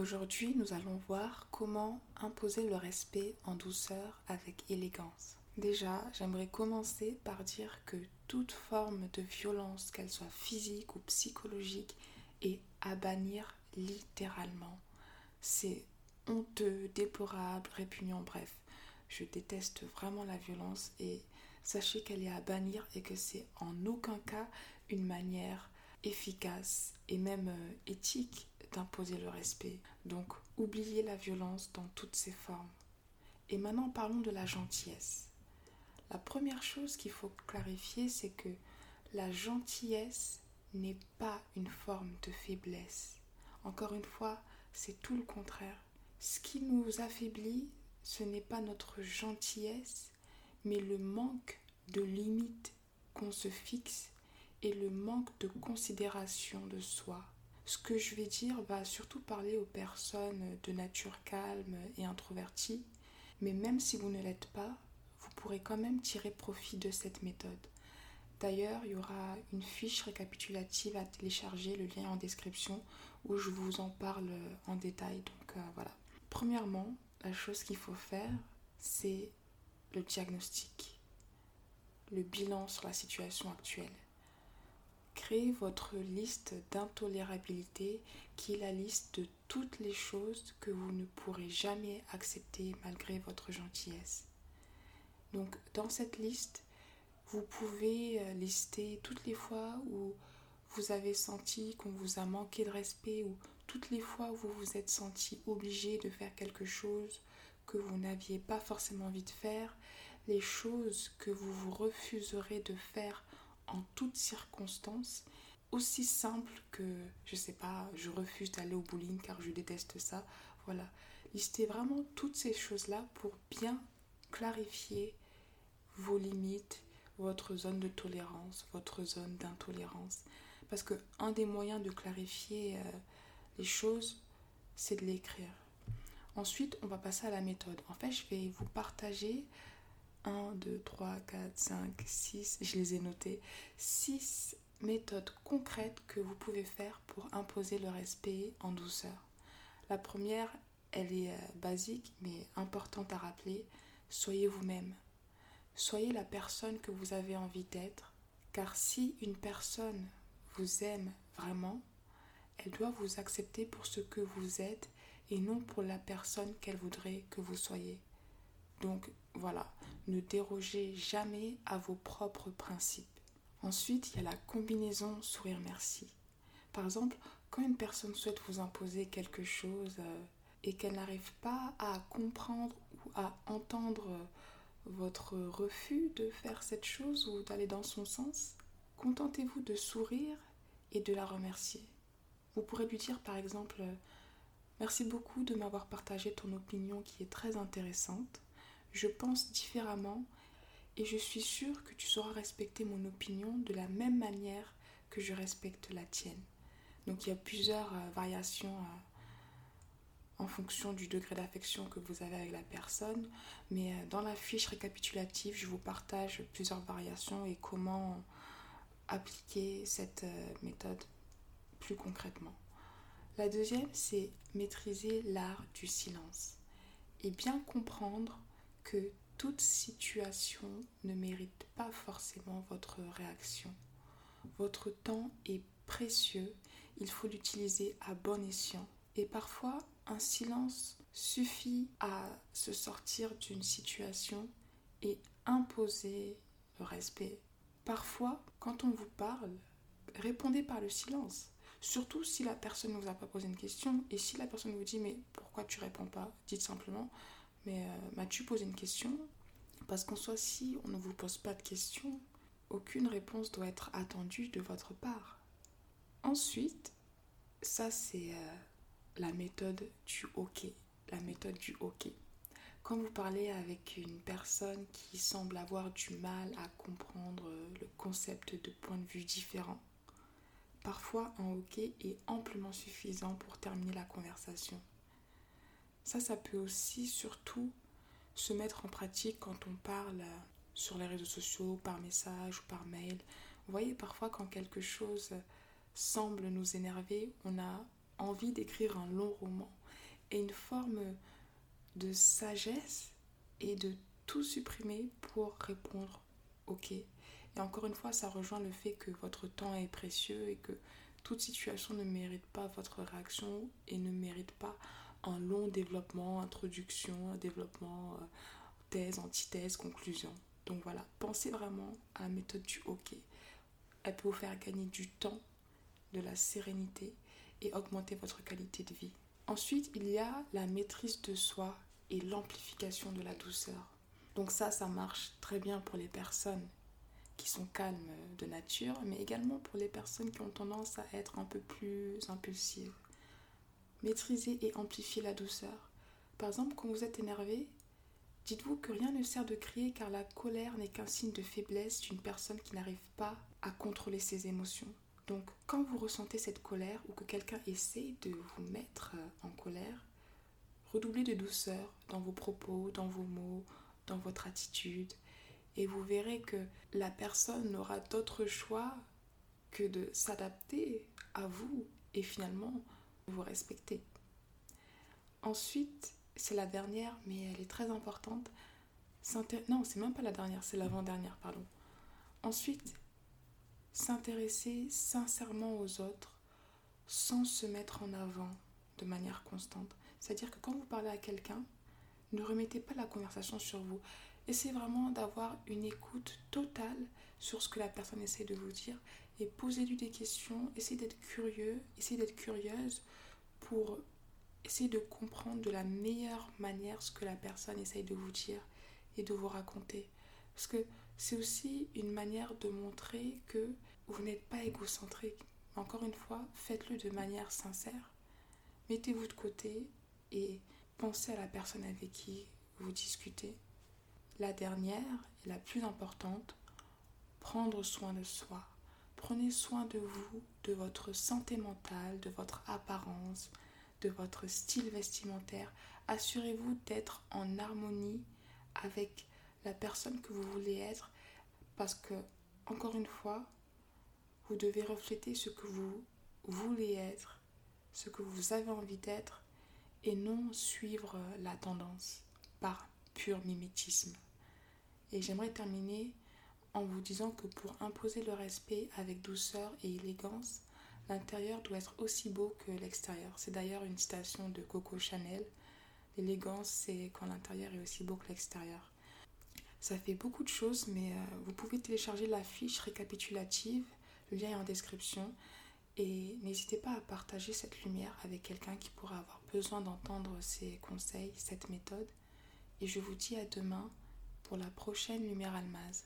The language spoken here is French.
Aujourd'hui, nous allons voir comment imposer le respect en douceur avec élégance. Déjà, j'aimerais commencer par dire que toute forme de violence, qu'elle soit physique ou psychologique, est à bannir littéralement. C'est honteux, déplorable, répugnant, bref. Je déteste vraiment la violence et sachez qu'elle est à bannir et que c'est en aucun cas une manière efficace et même euh, éthique d'imposer le respect. Donc oubliez la violence dans toutes ses formes. Et maintenant parlons de la gentillesse. La première chose qu'il faut clarifier, c'est que la gentillesse n'est pas une forme de faiblesse. Encore une fois, c'est tout le contraire. Ce qui nous affaiblit, ce n'est pas notre gentillesse, mais le manque de limites qu'on se fixe et le manque de considération de soi. Ce que je vais dire va surtout parler aux personnes de nature calme et introvertie, mais même si vous ne l'êtes pas, vous pourrez quand même tirer profit de cette méthode. D'ailleurs, il y aura une fiche récapitulative à télécharger, le lien en description, où je vous en parle en détail. Donc euh, voilà. Premièrement, la chose qu'il faut faire, c'est le diagnostic, le bilan sur la situation actuelle. Créez votre liste d'intolérabilité qui est la liste de toutes les choses que vous ne pourrez jamais accepter malgré votre gentillesse. Donc dans cette liste, vous pouvez euh, lister toutes les fois où vous avez senti qu'on vous a manqué de respect ou toutes les fois où vous vous êtes senti obligé de faire quelque chose que vous n'aviez pas forcément envie de faire, les choses que vous vous refuserez de faire en toutes circonstances, aussi simple que, je sais pas, je refuse d'aller au bowling car je déteste ça. Voilà, listez vraiment toutes ces choses-là pour bien clarifier vos limites, votre zone de tolérance, votre zone d'intolérance. Parce que un des moyens de clarifier euh, les choses, c'est de l'écrire. Ensuite, on va passer à la méthode. En fait, je vais vous partager 1, 2, 3, 4, 5, 6, je les ai notés, 6 méthodes concrètes que vous pouvez faire pour imposer le respect en douceur. La première, elle est euh, basique mais importante à rappeler, soyez vous-même. Soyez la personne que vous avez envie d'être, car si une personne vous aime vraiment, elle doit vous accepter pour ce que vous êtes et non pour la personne qu'elle voudrait que vous soyez. Donc voilà, ne dérogez jamais à vos propres principes. Ensuite, il y a la combinaison sourire merci. Par exemple, quand une personne souhaite vous imposer quelque chose euh, et qu'elle n'arrive pas à comprendre ou à entendre euh, votre refus de faire cette chose ou d'aller dans son sens, contentez-vous de sourire et de la remercier. Vous pourrez lui dire par exemple Merci beaucoup de m'avoir partagé ton opinion qui est très intéressante. Je pense différemment et je suis sûre que tu sauras respecter mon opinion de la même manière que je respecte la tienne. Donc il y a plusieurs euh, variations euh, en fonction du degré d'affection que vous avez avec la personne, mais euh, dans la fiche récapitulative, je vous partage plusieurs variations et comment appliquer cette méthode plus concrètement. La deuxième, c'est maîtriser l'art du silence et bien comprendre que toute situation ne mérite pas forcément votre réaction. Votre temps est précieux, il faut l'utiliser à bon escient. Et parfois, un silence suffit à se sortir d'une situation et imposer le respect. Parfois, quand on vous parle, répondez par le silence. Surtout si la personne ne vous a pas posé une question et si la personne vous dit mais pourquoi tu réponds pas? Dites simplement mais euh, m'as-tu posé une question Parce qu'en soit si on ne vous pose pas de questions, aucune réponse doit être attendue de votre part. Ensuite, ça c'est euh, la méthode du OK, la méthode du OK. Quand vous parlez avec une personne qui semble avoir du mal à comprendre le concept de points de vue différents, Parfois, un OK est amplement suffisant pour terminer la conversation. Ça, ça peut aussi surtout se mettre en pratique quand on parle sur les réseaux sociaux, par message ou par mail. Vous voyez, parfois quand quelque chose semble nous énerver, on a envie d'écrire un long roman. et une forme de sagesse et de tout supprimer pour répondre OK. Et encore une fois, ça rejoint le fait que votre temps est précieux et que toute situation ne mérite pas votre réaction et ne mérite pas un long développement, introduction, développement, euh, thèse, antithèse, conclusion. Donc voilà, pensez vraiment à la méthode du OK. Elle peut vous faire gagner du temps, de la sérénité et augmenter votre qualité de vie. Ensuite, il y a la maîtrise de soi et l'amplification de la douceur. Donc ça, ça marche très bien pour les personnes qui sont calmes de nature, mais également pour les personnes qui ont tendance à être un peu plus impulsives. Maîtriser et amplifier la douceur. Par exemple, quand vous êtes énervé, dites-vous que rien ne sert de crier car la colère n'est qu'un signe de faiblesse d'une personne qui n'arrive pas à contrôler ses émotions. Donc quand vous ressentez cette colère ou que quelqu'un essaie de vous mettre en colère, redoublez de douceur dans vos propos, dans vos mots, dans votre attitude, et vous verrez que la personne n'aura d'autre choix que de s'adapter à vous et finalement vous respecter. Ensuite, c'est la dernière, mais elle est très importante. Non, c'est même pas la dernière, c'est l'avant-dernière, pardon. Ensuite, s'intéresser sincèrement aux autres sans se mettre en avant de manière constante. C'est-à-dire que quand vous parlez à quelqu'un, ne remettez pas la conversation sur vous. Essayez vraiment d'avoir une écoute totale sur ce que la personne essaie de vous dire et posez-lui des questions, essayez d'être curieux, essayez d'être curieuse pour essayer de comprendre de la meilleure manière ce que la personne essaye de vous dire et de vous raconter. Parce que c'est aussi une manière de montrer que vous n'êtes pas égocentrique. Encore une fois, faites-le de manière sincère. Mettez-vous de côté et pensez à la personne avec qui vous discutez. La dernière et la plus importante, prendre soin de soi. Prenez soin de vous, de votre santé mentale, de votre apparence, de votre style vestimentaire. Assurez-vous d'être en harmonie avec la personne que vous voulez être parce que, encore une fois, vous devez refléter ce que vous voulez être, ce que vous avez envie d'être et non suivre la tendance par pur mimétisme. Et j'aimerais terminer en vous disant que pour imposer le respect avec douceur et élégance, l'intérieur doit être aussi beau que l'extérieur. C'est d'ailleurs une citation de Coco Chanel. L'élégance, c'est quand l'intérieur est aussi beau que l'extérieur. Ça fait beaucoup de choses, mais euh, vous pouvez télécharger la fiche récapitulative, le lien est en description. Et n'hésitez pas à partager cette lumière avec quelqu'un qui pourra avoir besoin d'entendre ces conseils, cette méthode. Et je vous dis à demain pour la prochaine Lumière Almaz.